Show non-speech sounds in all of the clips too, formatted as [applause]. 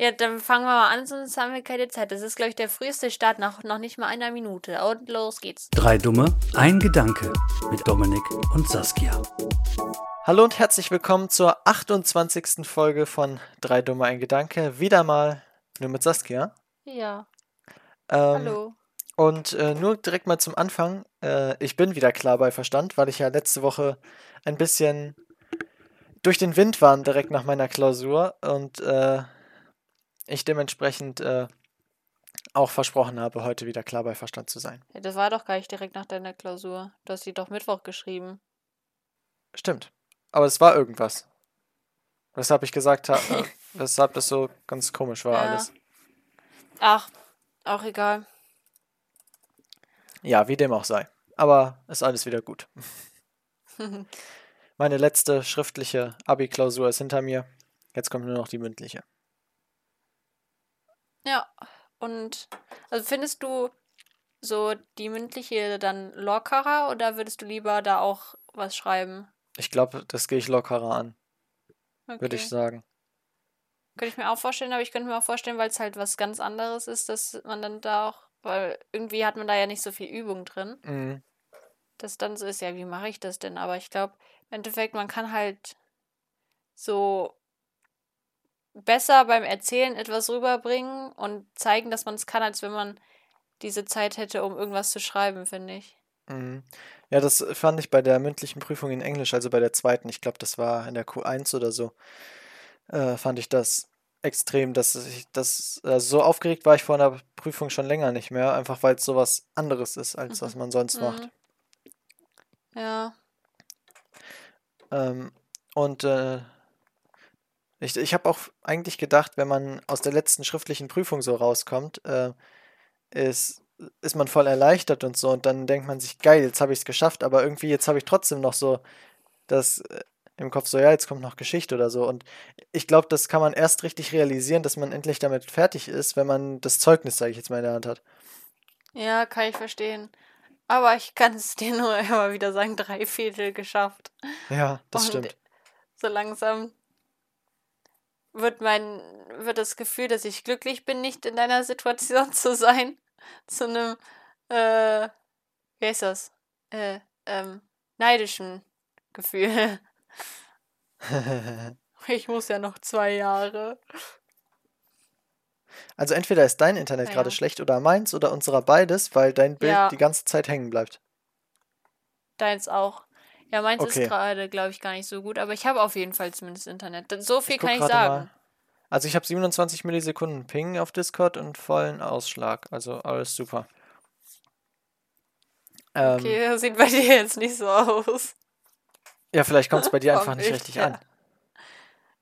Ja, dann fangen wir mal an, sonst haben wir keine Zeit. Das ist, glaube ich, der früheste Start nach noch nicht mal einer Minute. Und los geht's. Drei Dumme, ein Gedanke mit Dominik und Saskia. Hallo und herzlich willkommen zur 28. Folge von Drei Dumme, ein Gedanke. Wieder mal nur mit Saskia. Ja. Ähm, Hallo. Und äh, nur direkt mal zum Anfang. Äh, ich bin wieder klar bei Verstand, weil ich ja letzte Woche ein bisschen durch den Wind war direkt nach meiner Klausur und äh, ich dementsprechend äh, auch versprochen habe, heute wieder klar bei Verstand zu sein. Ja, das war doch gar nicht direkt nach deiner Klausur. Du hast sie doch Mittwoch geschrieben. Stimmt. Aber es war irgendwas. Weshalb ich gesagt habe, [laughs] äh, weshalb das so ganz komisch war Ja. alles. Ach, auch egal. Ja, wie dem auch sei. Aber ist alles wieder gut. [laughs] Meine letzte schriftliche Abi-Klausur ist hinter mir. Jetzt kommt nur noch die mündliche. Ja, und also findest du so die mündliche dann lockerer oder würdest du lieber da auch was schreiben? Ich glaube, das gehe ich lockerer an, würde Okay. ich sagen. Könnte ich mir auch vorstellen, aber ich könnte mir auch vorstellen, weil es halt was ganz anderes ist, dass man dann da auch, weil irgendwie hat man da ja nicht so viel Übung drin, Mhm. dass dann so ist, ja, wie mache ich das denn? Aber ich glaube, im Endeffekt, man kann halt so besser beim Erzählen etwas rüberbringen und zeigen, dass man es kann, als wenn man diese Zeit hätte, um irgendwas zu schreiben, finde ich. Mhm. Ja, das fand ich bei der mündlichen Prüfung in Englisch, also bei der zweiten, ich glaube, das war in der Q1 oder so, äh, fand ich das extrem, dass ich das äh, so aufgeregt war ich vor einer Prüfung schon länger nicht mehr, einfach weil es sowas anderes ist, als was man sonst macht. Mhm. Ja. Ähm, und äh, ich, ich habe auch eigentlich gedacht, wenn man aus der letzten schriftlichen Prüfung so rauskommt, äh, ist, ist man voll erleichtert und so. Und dann denkt man sich, geil, jetzt habe ich es geschafft, aber irgendwie jetzt habe ich trotzdem noch so das äh, im Kopf, so ja, jetzt kommt noch Geschichte oder so. Und ich glaube, das kann man erst richtig realisieren, dass man endlich damit fertig ist, wenn man das Zeugnis, sage ich jetzt mal, in der Hand hat. Ja, kann ich verstehen. Aber ich kann es [laughs] dir nur immer wieder sagen, drei Viertel geschafft. Ja, das Und stimmt. so langsam wird mein, wird das Gefühl, dass ich glücklich bin, nicht in deiner Situation [laughs] zu sein, zu einem, äh, wie heißt das? Äh, ähm, neidischen Gefühl. [laughs] Ich muss ja noch zwei Jahre. Also entweder ist dein Internet Ah, gerade ja. schlecht oder meins oder unserer beides, weil dein Bild Ja. die ganze Zeit hängen bleibt. Deins auch. Ja, meins Okay. ist gerade, glaube ich, gar nicht so gut, aber ich habe auf jeden Fall zumindest Internet. So viel guck kann ich sagen. mal. Also ich habe 27 Millisekunden Ping auf Discord und vollen Ausschlag. Also alles super. Ähm, Okay, das sieht bei dir jetzt nicht so aus. Ja, vielleicht kommt es bei dir [laughs] einfach nicht richtig her. an.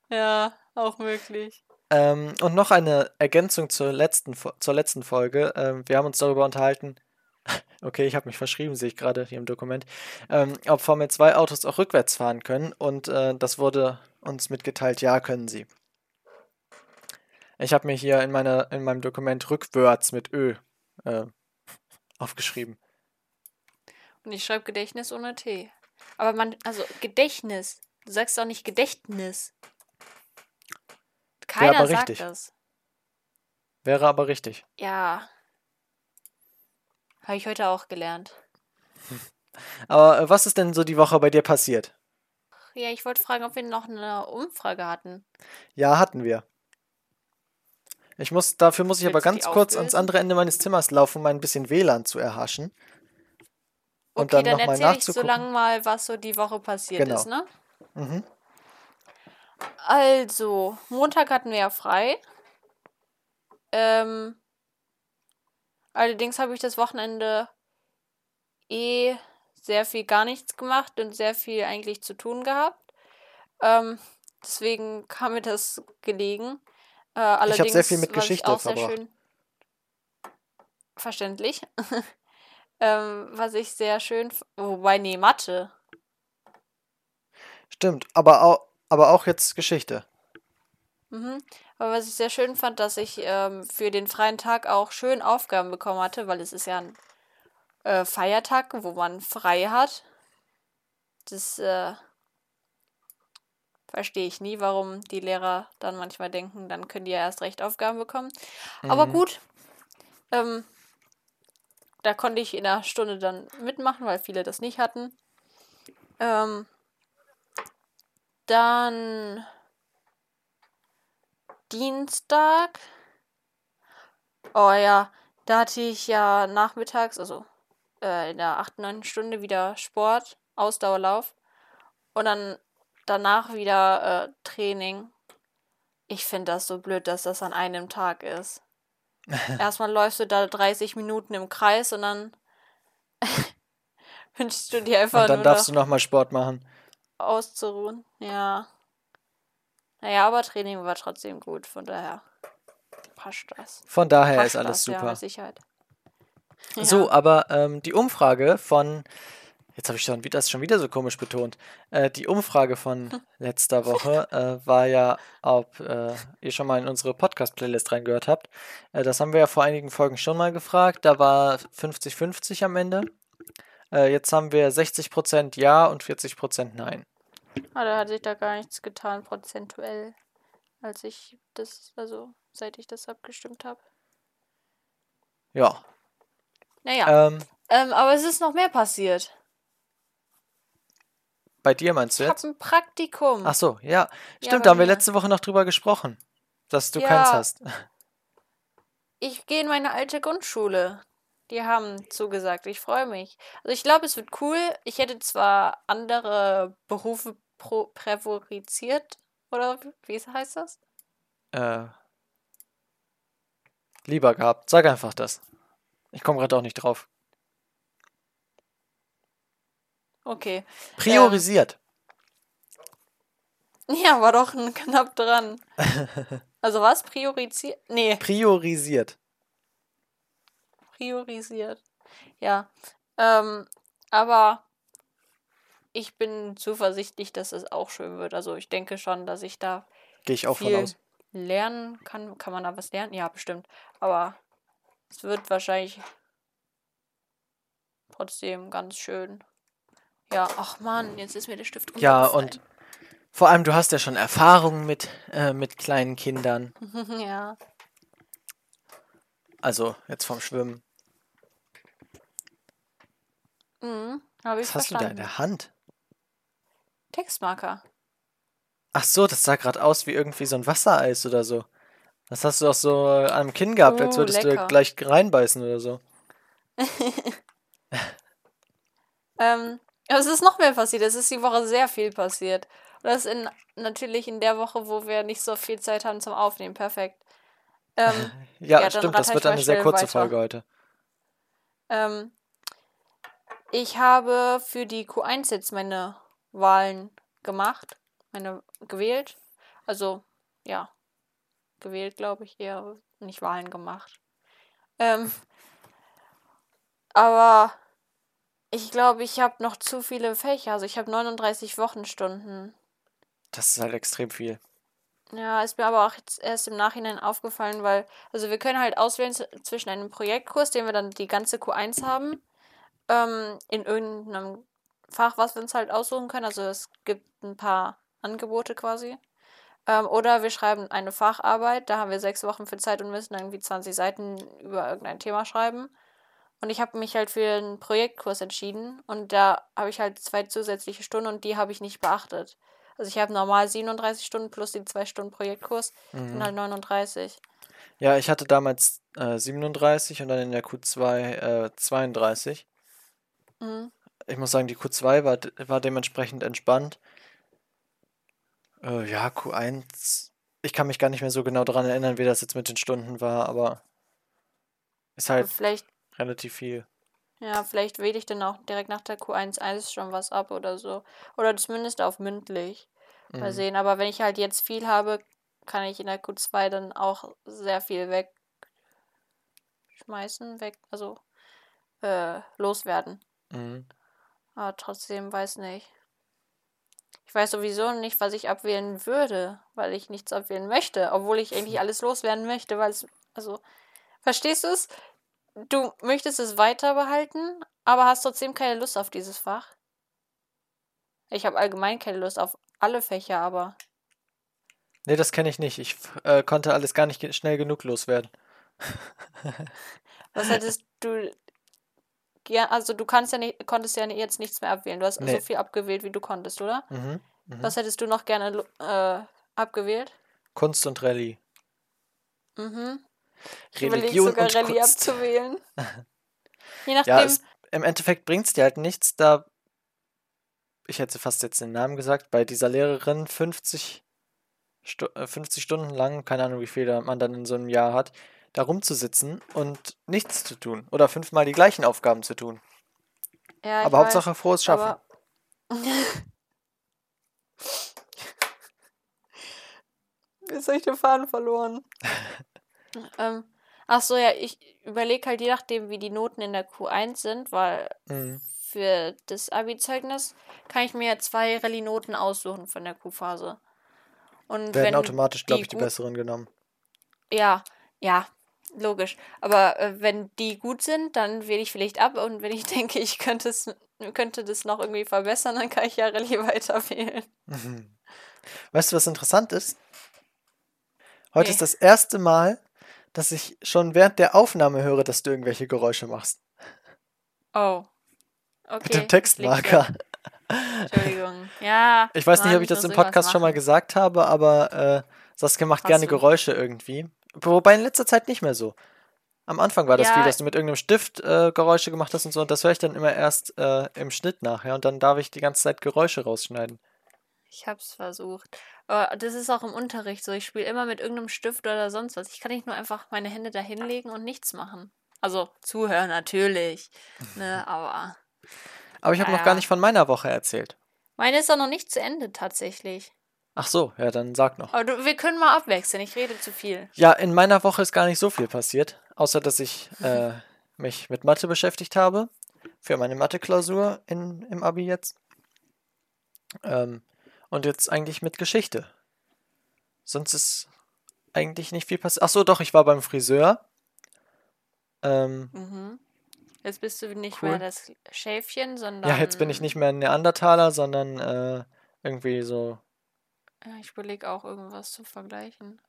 Ja, auch möglich. Ähm, und noch eine Ergänzung zur letzten, zur letzten Folge. Ähm, wir haben uns darüber unterhalten. Okay, ich habe mich verschrieben, sehe ich gerade hier im Dokument. Ähm, ob Formel 2 Autos auch rückwärts fahren können. Und äh, das wurde uns mitgeteilt, ja, können sie. Ich habe mir hier in, meiner, in meinem Dokument rückwärts mit Ö äh, aufgeschrieben. Und ich schreibe Gedächtnis ohne T. Aber man, also Gedächtnis. Du sagst doch nicht Gedächtnis. Keiner aber sagt richtig. das. Wäre aber richtig. Ja. Habe ich heute auch gelernt. Aber äh, was ist denn so die Woche bei dir passiert? Ja, ich wollte fragen, ob wir noch eine Umfrage hatten. Ja, hatten wir. Ich muss, dafür muss ich aber Willst die ganz kurz ans andere Ende meines Zimmers laufen, um ein bisschen WLAN zu erhaschen. Und Okay, dann dann, noch mal erzähle ich so nachzugucken. lang mal, was so die Woche passiert Genau. ist, ne? Mhm. Also, Montag hatten wir ja frei. Ähm, allerdings habe ich das Wochenende eh sehr viel gar nichts gemacht und sehr viel eigentlich zu tun gehabt. Ähm, deswegen kam mir das gelegen. Äh, allerdings, sehr viel mit ich Geschichte auch sehr verbracht. schön verständlich. [laughs] ähm, was ich sehr schön, wobei, nee, Mathe. Stimmt, aber auch, aber auch jetzt Geschichte. Mhm. Aber was ich sehr schön fand, dass ich ähm, für den freien Tag auch schön Aufgaben bekommen hatte, weil es ist ja ein äh, Feiertag, wo man frei hat. Das, äh, Verstehe ich nie, warum die Lehrer dann manchmal denken, dann können die ja erst recht Aufgaben bekommen. Aber Mhm. gut, ähm, da konnte ich in einer Stunde dann mitmachen, weil viele das nicht hatten. Ähm, dann Dienstag. Oh ja, da hatte ich ja nachmittags, also äh, in der 8., 9. Stunde wieder Sport, Ausdauerlauf. Und dann danach wieder äh, Training. Ich finde das so blöd, dass das an einem Tag ist. [laughs] Erstmal läufst du da 30 Minuten im Kreis und dann [laughs] wünschst du dir einfach Und dann nur darfst noch du nochmal Sport machen. auszuruhen. Ja. Naja, aber Training war trotzdem gut, von daher passt das. Von daher Passt ist alles das, Ja, super. mit Sicherheit. [laughs] Ja. So, aber ähm, die Umfrage von, jetzt habe ich schon, das schon wieder so komisch betont, äh, die Umfrage von [laughs] letzter Woche äh, war ja, ob äh, ihr schon mal in unsere Podcast-Playlist reingehört habt. Äh, das haben wir ja vor einigen Folgen schon mal gefragt. Da war 50-50 am Ende. Äh, jetzt haben wir 60% Ja und 40% Nein. Ah, da hat sich da gar nichts getan, prozentuell, als ich das, also seit ich das abgestimmt habe. Ja. Naja, Ähm, ähm, aber es ist noch mehr passiert. bei dir meinst du Ich jetzt? habe ein Praktikum. Ach so, ja. Stimmt, bei da haben wir mir. letzte Woche noch drüber gesprochen, dass du Ja. keins hast. [laughs] Ich gehe in meine alte Grundschule. Die haben zugesagt. Ich freue mich. Also ich glaube, es wird cool. Ich hätte zwar andere Berufe pro präferiziert. Oder wie heißt das? Äh, lieber gehabt. Sag einfach das. Ich komme gerade auch nicht drauf. Okay. Priorisiert. Ja, war doch knapp dran. [laughs] Also was? Priorisiert? Nee, Priorisiert. priorisiert. Ja. Ähm, aber ich bin zuversichtlich, dass es auch schön wird. Also ich denke schon, dass ich da Gehe ich auch von viel aus. lernen kann. Kann man da was lernen? Ja, bestimmt. Aber es wird wahrscheinlich trotzdem ganz schön. Ja, ach Mann, jetzt ist mir der Stift Ja, und vor allem, du hast ja schon Erfahrung mit, äh, mit kleinen Kindern. [laughs] ja. Also jetzt vom Schwimmen. Mhm, Was hast du da in verstanden. der Hand? Textmarker. Ach so, das sah gerade aus wie irgendwie so ein Wassereis oder so. Das hast du auch so äh, am Kinn gehabt, als Oh, würdest du lecker. gleich reinbeißen oder so. [laughs] Ähm, aber es ist noch mehr passiert. Es ist die Woche sehr viel passiert. Und das ist in, natürlich in der Woche, wo wir nicht so viel Zeit haben zum Aufnehmen. Perfekt. Ähm, [laughs] Ja, Ja, stimmt, das wird eine sehr kurze weiter. Folge heute. ähm, ich habe für die Q1 jetzt meine Wahlen gemacht. Meine gewählt. Also, ja. Gewählt, glaube ich, eher nicht Wahlen gemacht. Ähm, aber ich glaube, ich habe noch zu viele Fächer. Also ich habe 39 Wochenstunden. Das ist halt extrem viel. Ja, ist mir aber auch jetzt erst im Nachhinein aufgefallen, weil, also wir können halt auswählen zwischen einem Projektkurs, den wir dann die ganze Q1 haben, ähm, in irgendeinem Fach, was wir uns halt aussuchen können. Also es gibt ein paar Angebote quasi. Ähm, oder wir schreiben eine Facharbeit, da haben wir sechs Wochen für Zeit und müssen irgendwie 20 Seiten über irgendein Thema schreiben. Und ich habe mich halt für einen Projektkurs entschieden und da habe ich halt zwei zusätzliche Stunden und die habe ich nicht beachtet. Also ich habe normal 37 Stunden plus die zwei Stunden Projektkurs Mhm. und halt 39. Ja, ich hatte damals äh, 37 und dann in der Q2 äh, 32. Mhm. Ich muss sagen, die Q2 war, war dementsprechend entspannt. Äh, ja, Q1. Ich kann mich gar nicht mehr so genau daran erinnern, wie das jetzt mit den Stunden war, aber ist halt Vielleicht, relativ viel. ja, vielleicht wähle ich dann auch direkt nach der Q1 1 schon was ab oder so. Oder zumindest auf mündlich. Mal Mhm. sehen. Aber wenn ich halt jetzt viel habe, kann ich in der Q2 dann auch sehr viel wegschmeißen, weg, also äh, loswerden. Mhm. Aber trotzdem weiß nicht. Ich weiß sowieso nicht, was ich abwählen würde, weil ich nichts abwählen möchte, obwohl ich eigentlich alles loswerden möchte, weil es, also, verstehst du es? Du möchtest es weiter behalten, aber hast trotzdem keine Lust auf dieses Fach. Ich habe allgemein keine Lust auf alle Fächer, aber. Nee, das kenne ich nicht. Ich äh, konnte alles gar nicht schnell genug loswerden. [laughs] Was hättest du. Ja, also du kannst ja nicht, konntest ja jetzt nichts mehr abwählen. Du hast Nee. so viel abgewählt, wie du konntest, oder? Mhm. Mhm. Was hättest du noch gerne äh, abgewählt? Kunst und Rallye. Mhm. Ich überlege Religion sogar und Rallye Kunst. abzuwählen. [laughs] Je nachdem. Ja, es, im Endeffekt bringt es dir halt nichts, da ich hätte fast jetzt den Namen gesagt, bei dieser Lehrerin 50, Stu äh, 50 Stunden lang, keine Ahnung, wie viel man dann in so einem Jahr hat, da rumzusitzen und nichts zu tun oder fünfmal die gleichen Aufgaben zu tun. ja, Aber Hauptsache frohes Schaffen. [laughs] Jetzt habe ich den Faden verloren. [laughs] ähm, ach so, ja, ich überlege halt je nachdem, wie die Noten in der Q1 sind, weil Mhm. für das Abi-Zeugnis kann ich mir zwei Rallye-Noten aussuchen von der Q-Phase. Und Werden automatisch, glaube ich, die besseren genommen. Ja, ja, logisch. Aber äh, wenn die gut sind, dann wähle ich vielleicht ab. Und wenn ich [laughs] denke, ich könnte es, könnte das noch irgendwie verbessern, dann kann ich ja [laughs] Rallye weiterwählen. Mhm. Weißt du, was interessant ist? Heute Nee. ist das erste Mal, dass ich schon während der Aufnahme höre, dass du irgendwelche Geräusche machst. Oh. Okay. Mit dem Textmarker. Entschuldigung. Ja. Ich weiß nicht, Mann, ob ich das im Podcast schon mal gesagt habe, aber äh, Saskia macht Hast gerne du. Geräusche irgendwie. Wobei in letzter Zeit nicht mehr so. Am Anfang war das Ja. viel, dass du mit irgendeinem Stift äh, Geräusche gemacht hast und so. Und das höre ich dann immer erst äh, im Schnitt nachher. Und dann darf ich die ganze Zeit Geräusche rausschneiden. Ich hab's versucht. Aber das ist auch im Unterricht so. Ich spiele immer mit irgendeinem Stift oder sonst was. Ich kann nicht nur einfach meine Hände da hinlegen und nichts machen. Also zuhören natürlich. Ne, [laughs] aber Aber ich habe noch Ja. gar nicht von meiner Woche erzählt. meine ist auch noch nicht zu Ende tatsächlich. Ach so, ja, dann sag noch. Aber du, wir können mal abwechseln. Ich rede zu viel. Ja, in meiner Woche ist gar nicht so viel passiert, außer dass ich [laughs] äh, mich mit Mathe beschäftigt habe. Für meine Mathe-Klausur im Abi jetzt. Ähm, und jetzt eigentlich mit Geschichte. Sonst ist eigentlich nicht viel passiert. Ach so, doch, ich war beim Friseur. Ähm, Mhm. Jetzt bist du nicht Cool. mehr das Schäfchen, sondern. ja, jetzt bin ich nicht mehr ein Neandertaler, sondern äh, irgendwie so. Ja, ich überlege auch irgendwas zu vergleichen.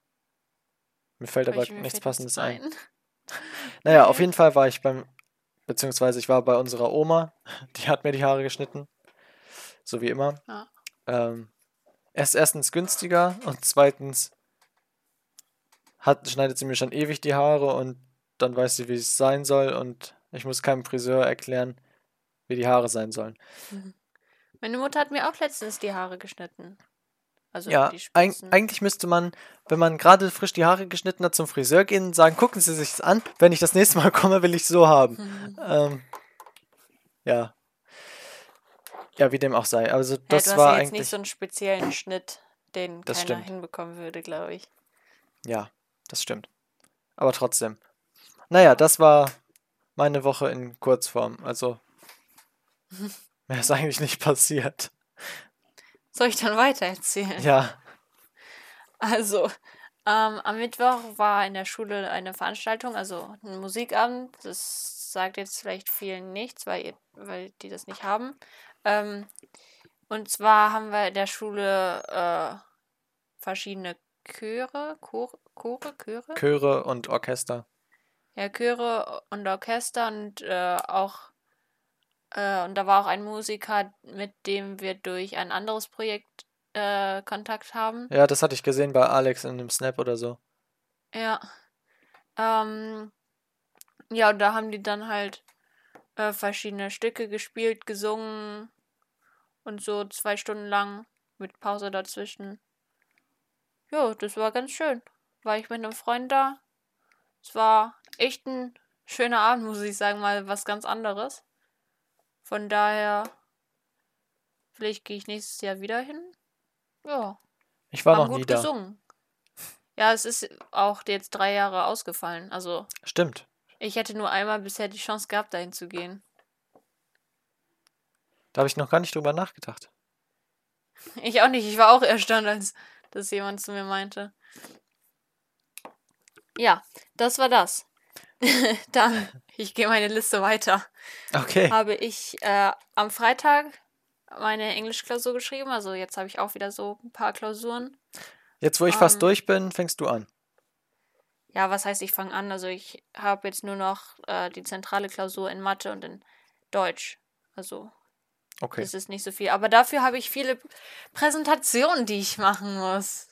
Mir fällt aber mir nichts fällt Passendes ein. ein. [laughs] Naja, auf Nee. jeden Fall war ich beim, beziehungsweise ich war bei unserer Oma, [laughs] die hat mir die Haare geschnitten. So wie immer. Ja. Ähm, er ist erstens günstiger und zweitens hat, schneidet sie mir schon ewig die Haare und dann weiß sie, wie es sein soll und ich muss keinem Friseur erklären, wie die Haare sein sollen. Meine Mutter hat mir auch letztens die Haare geschnitten. Also Ja, die eig eigentlich müsste man, wenn man gerade frisch die Haare geschnitten hat, zum Friseur gehen und sagen, gucken Sie sich's an, wenn ich das nächste Mal [laughs] komme, will ich so haben. Mhm. Ähm, ja. Ja, wie dem auch sei. Also Ja, das war ja jetzt eigentlich. nicht so einen speziellen Schnitt, den Das keiner stimmt. hinbekommen würde, glaube ich. Ja, das stimmt. Aber trotzdem. Naja, das war meine Woche in Kurzform. Also [laughs] mehr ist eigentlich nicht passiert. Soll ich dann weiter erzählen? Ja. Also, ähm, am Mittwoch war in der Schule eine Veranstaltung, also ein Musikabend. Das sagt jetzt vielleicht vielen nichts, weil, ihr, weil die das nicht haben. Ähm, und zwar haben wir in der Schule äh, verschiedene Chöre, Chore, Chore, Chöre? Chöre und Orchester. Ja, Chöre und Orchester und äh, auch äh, und da war auch ein Musiker, mit dem wir durch ein anderes Projekt äh, Kontakt haben. Ja, das hatte ich gesehen bei Alex in einem Snap oder so. Ja. Ähm, ja, und da haben die dann halt äh, verschiedene Stücke gespielt, gesungen und so zwei Stunden lang mit Pause dazwischen. Ja, das war ganz schön. War ich mit einem Freund da. Es war echt ein schöner Abend, muss ich sagen, mal was ganz anderes. Von daher, vielleicht gehe ich nächstes Jahr wieder hin. Ja, Ich war haben noch nie gut da. gesungen. Ja, es ist auch jetzt drei Jahre ausgefallen. Also Stimmt. ich hätte nur einmal bisher die Chance gehabt, dahin zu gehen. Da habe ich noch gar nicht drüber nachgedacht. [laughs] Ich auch nicht. Ich war auch erstaunt, als das jemand zu mir meinte. Ja, das war das. [laughs] Dann, ich gehe meine Liste weiter. Okay. Habe ich äh, am Freitag meine Englischklausur geschrieben. Also jetzt habe ich auch wieder so ein paar Klausuren. Jetzt, wo ich fast Ähm. durch bin, fängst du an. Ja, was heißt, ich fange an? Also ich habe jetzt nur noch äh, die zentrale Klausur in Mathe und in Deutsch. Also Okay. das ist nicht so viel. Aber dafür habe ich viele Präsentationen, die ich machen muss.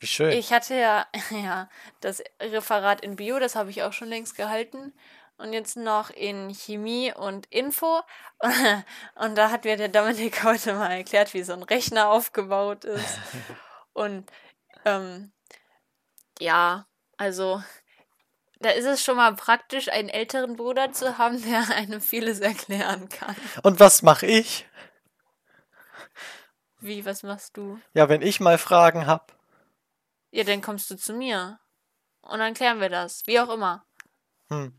Wie schön. Ich hatte ja, [laughs] ja das Referat in Bio, das habe ich auch schon längst gehalten. Und jetzt noch in Chemie und Info. [laughs] Und da hat mir der Dominik [laughs] heute mal erklärt, wie so ein Rechner aufgebaut ist. Und ähm, ja, also da ist es schon mal praktisch, einen älteren Bruder zu haben, der einem vieles erklären kann. Und was mache ich? Wie, was machst du? Ja, wenn ich mal Fragen habe. Ja, dann kommst du zu mir. Und dann klären wir das. Wie auch immer. Hm.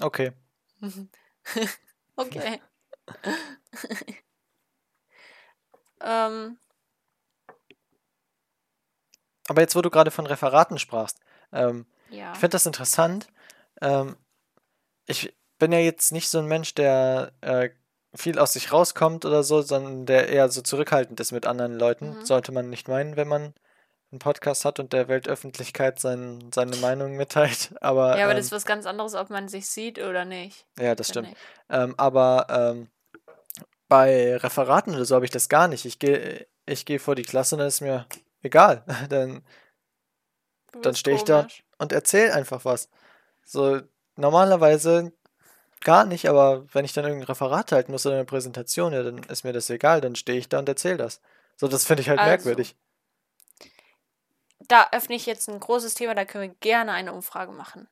Okay. [laughs] Okay. [laughs] ähm, Aber jetzt, wo du gerade von Referaten sprachst, ähm, ja. ich finde das interessant. Ähm, ich bin ja jetzt nicht so ein Mensch, der äh, viel aus sich rauskommt oder so, sondern der eher so zurückhaltend ist mit anderen Leuten. Mhm. Sollte man nicht meinen, wenn man einen Podcast hat und der Weltöffentlichkeit sein, seine Meinung mitteilt. [laughs] Aber, Ja, aber ähm, das ist was ganz anderes, ob man sich sieht oder nicht. ja, das stimmt. Ähm, aber ähm, bei Referaten oder so habe ich das gar nicht. Ich gehe ich geh vor die Klasse und dann ist mir egal. [laughs] Dann, dann stehe ich da und erzähle einfach was. So normalerweise gar nicht, aber wenn ich dann irgendein Referat halten muss oder eine Präsentation, ja, dann ist mir das egal, dann stehe ich da und erzähle das. So, das finde ich halt Also, merkwürdig. Da öffne ich jetzt ein großes Thema, da können wir gerne eine Umfrage machen.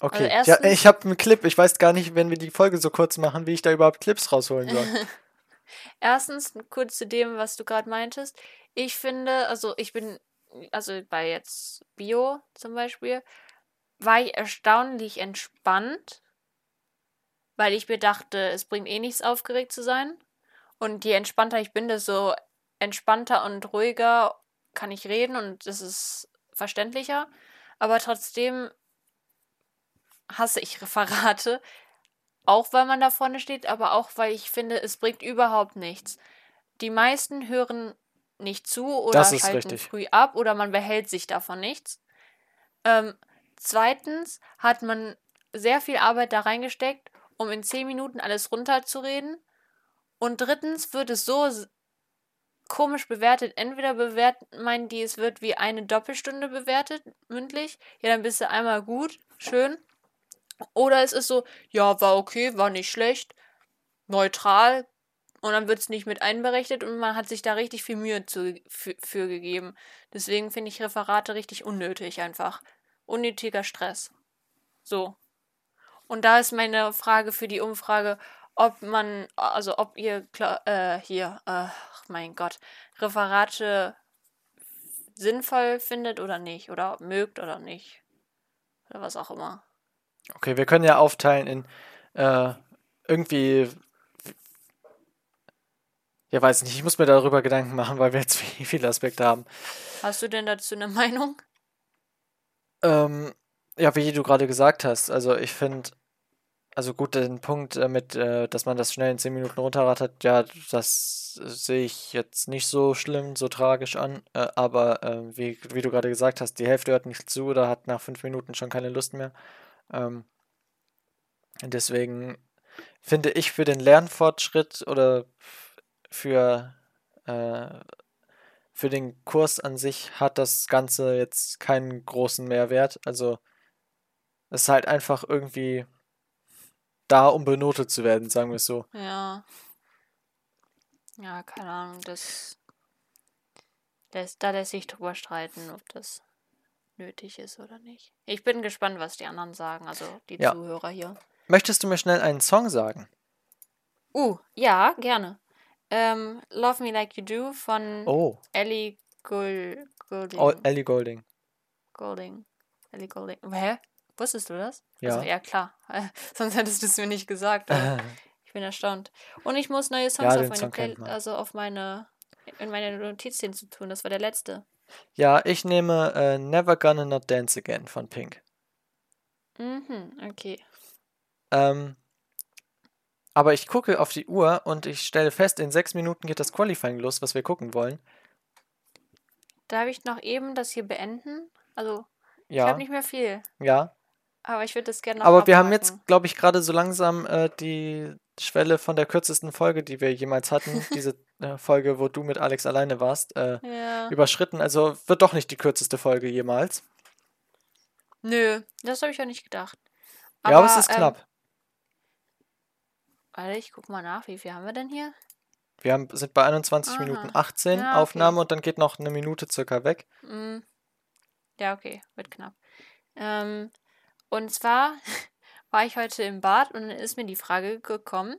Okay. ja, erstens- ich habe einen Clip. Ich weiß gar nicht, wenn wir die Folge so kurz machen, wie ich da überhaupt Clips rausholen soll. [laughs] Erstens, kurz zu dem, was du gerade meintest. Ich finde, also ich bin, also bei jetzt Bio zum Beispiel, war ich erstaunlich entspannt, weil ich mir dachte, es bringt eh nichts, aufgeregt zu sein. Und je entspannter ich bin, desto entspannter und ruhiger kann ich reden und es ist verständlicher. Aber trotzdem hasse ich [laughs] Referate, auch weil man da vorne steht, aber auch weil ich finde, es bringt überhaupt nichts. Die meisten hören nicht zu oder schalten richtig. früh ab oder man behält sich davon nichts. Ähm, zweitens hat man sehr viel Arbeit da reingesteckt, um in zehn Minuten alles runterzureden. Und drittens wird es so komisch bewertet. Entweder bewerten meinen die, es wird wie eine Doppelstunde bewertet, mündlich. Ja, dann bist du einmal gut, schön. Oder es ist so, ja, war okay, war nicht schlecht, neutral. Und dann wird es nicht mit einberechnet und man hat sich da richtig viel Mühe zu, für, für gegeben. Deswegen finde ich Referate richtig unnötig einfach. Unnötiger Stress. So. Und da ist meine Frage für die Umfrage, ob man, also ob ihr äh, hier, ach mein Gott, Referate sinnvoll findet oder nicht. Oder mögt oder nicht. Oder was auch immer. Okay, wir können ja aufteilen in äh, irgendwie. Ja, weiß nicht, ich muss mir darüber Gedanken machen, weil wir jetzt [laughs] viele Aspekte haben. Hast du denn dazu eine Meinung? Ähm, ja, wie du gerade gesagt hast, also ich finde, also gut, den Punkt äh, mit, äh, dass man das schnell in 10 Minuten runterrattert, ja, das äh, sehe ich jetzt nicht so schlimm, so tragisch an, äh, aber äh, wie, wie du gerade gesagt hast, die Hälfte hört nicht zu oder hat nach 5 Minuten schon keine Lust mehr. Ähm, deswegen finde ich für den Lernfortschritt oder für, äh, für den Kurs an sich hat das Ganze jetzt keinen großen Mehrwert. Also es ist halt einfach irgendwie da, um benotet zu werden, sagen wir es so. Ja. Ja, keine Ahnung, das. da lässt sich drüber streiten, ob das nötig ist oder nicht. Ich bin gespannt, was die anderen sagen, also die Ja. Zuhörer hier. Möchtest du mir schnell einen Song sagen? Uh, ja, gerne. Ähm, Love Me Like You Do von Oh, Ellie Gold Golding. oh Ellie Golding. Golding. Ellie Golding. Hä? Wusstest du das? Ja. Also, ja, klar. [laughs] Sonst hättest du es mir nicht gesagt. [laughs] Ich bin erstaunt. Und ich muss neue Songs Ja, auf meine Song Play also auf meine in meine Notizien zu tun. Das war der letzte. Ja, ich nehme äh, Never Gonna Not Dance Again von Pink. Mhm, okay. Ähm, Aber ich gucke auf die Uhr und ich stelle fest, in sechs Minuten geht das Qualifying los, was wir gucken wollen. Darf ich noch eben das hier beenden? Also, ich Ja, habe nicht mehr viel. ja. Aber ich würde das gerne noch Aber wir haben abhaken. jetzt, glaube ich, gerade so langsam äh, die Schwelle von der kürzesten Folge, die wir jemals hatten, [laughs] diese äh, Folge, wo du mit Alex alleine warst, äh, Ja. überschritten. Also wird doch nicht die kürzeste Folge jemals. Nö, das habe ich ja nicht gedacht. ja, aber es ist ähm, knapp. Warte, ich guck mal nach. Wie viel haben wir denn hier? Wir haben, sind bei 21 Aha. Minuten 18 Ja, okay. Aufnahme und dann geht noch eine Minute circa weg. Mm. Ja, okay, wird knapp. Ähm, und zwar [laughs] war ich heute im Bad und dann ist mir die Frage gekommen,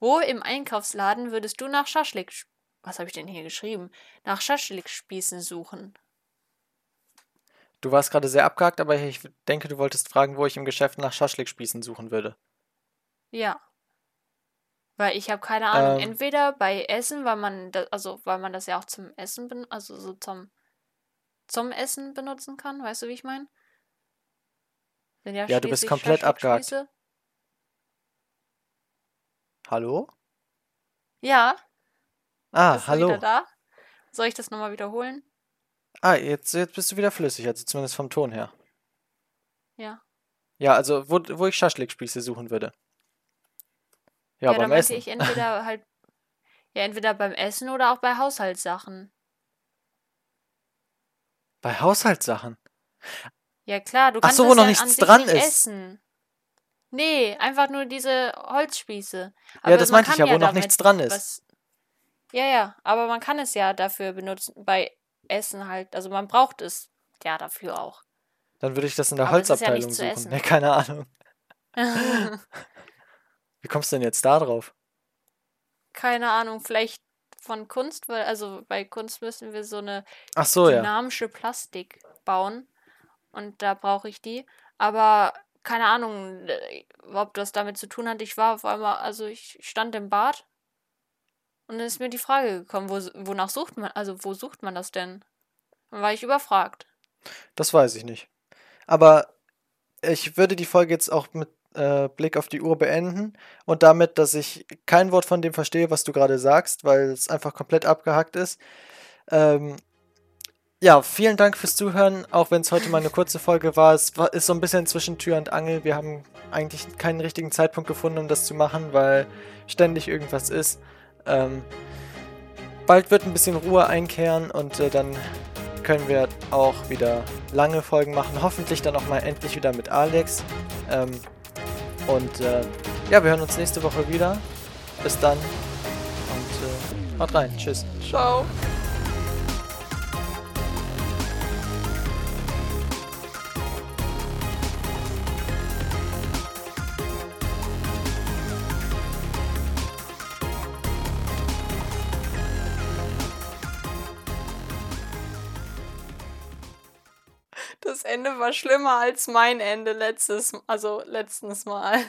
wo im Einkaufsladen würdest du nach Schaschlik, was habe ich denn hier geschrieben, nach Schaschlikspießen suchen? Du warst gerade sehr abgehakt, aber ich denke, du wolltest fragen, wo ich im Geschäft nach Schaschlikspießen suchen würde. Ja. Weil ich habe keine Ahnung, Ähm. entweder bei Essen, weil man das, also weil man das ja auch zum Essen also so zum zum Essen benutzen kann, weißt du, wie ich meine? Ja, Ja, du bist komplett abgehakt. Hallo? Ja, Ah, bist du hallo. wieder da? Soll ich das nochmal wiederholen? Ah, jetzt, jetzt bist du wieder flüssig, also zumindest vom Ton her. Ja. Ja, also wo, wo ich Schaschlikspieße suchen würde. Ja, Ja, beim Essen. ich entweder [laughs] halt, ja, entweder beim Essen oder auch bei Haushaltssachen. Bei Haushaltssachen. Ja, klar, du Ach kannst so, das wo noch ja nichts dran nicht ist. essen. Nee, einfach nur diese Holzspieße. Ja, Aber das man meinte ich ja, wo noch damit nichts dran ist. Was, ja, ja, aber man kann es ja dafür benutzen, bei Essen halt. Also man braucht es ja dafür auch. Dann würde ich das in der Aber ja Holzabteilung zu suchen. Nee, keine Ahnung. [laughs] Wie kommst du denn jetzt da drauf? Keine Ahnung, vielleicht von Kunst, weil, also bei Kunst müssen wir so eine Ach so, ja. dynamische Plastik bauen. Und da brauche ich die. Aber keine Ahnung, äh, ob das damit zu tun hat. Ich war auf einmal, also ich stand im Bad und dann ist mir die Frage gekommen, wo, wonach sucht man, also wo sucht man das denn? Dann war ich überfragt. Das weiß ich nicht. Aber ich würde die Folge jetzt auch mit äh, Blick auf die Uhr beenden und damit, dass ich kein Wort von dem verstehe, was du gerade sagst, weil es einfach komplett abgehackt ist. Ähm, ja, vielen Dank fürs Zuhören, auch wenn es heute mal eine kurze Folge war. Es war, ist so ein bisschen zwischen Tür und Angel. Wir haben eigentlich keinen richtigen Zeitpunkt gefunden, um das zu machen, weil ständig irgendwas ist. Ähm, bald wird ein bisschen Ruhe einkehren und äh, dann können wir auch wieder lange Folgen machen. Hoffentlich dann auch mal endlich wieder mit Alex. Ähm, und äh, ja, wir hören uns nächste Woche wieder. Bis dann und äh, haut rein. Tschüss. Ciao. War schlimmer als mein Ende letztes, also letztens Mal.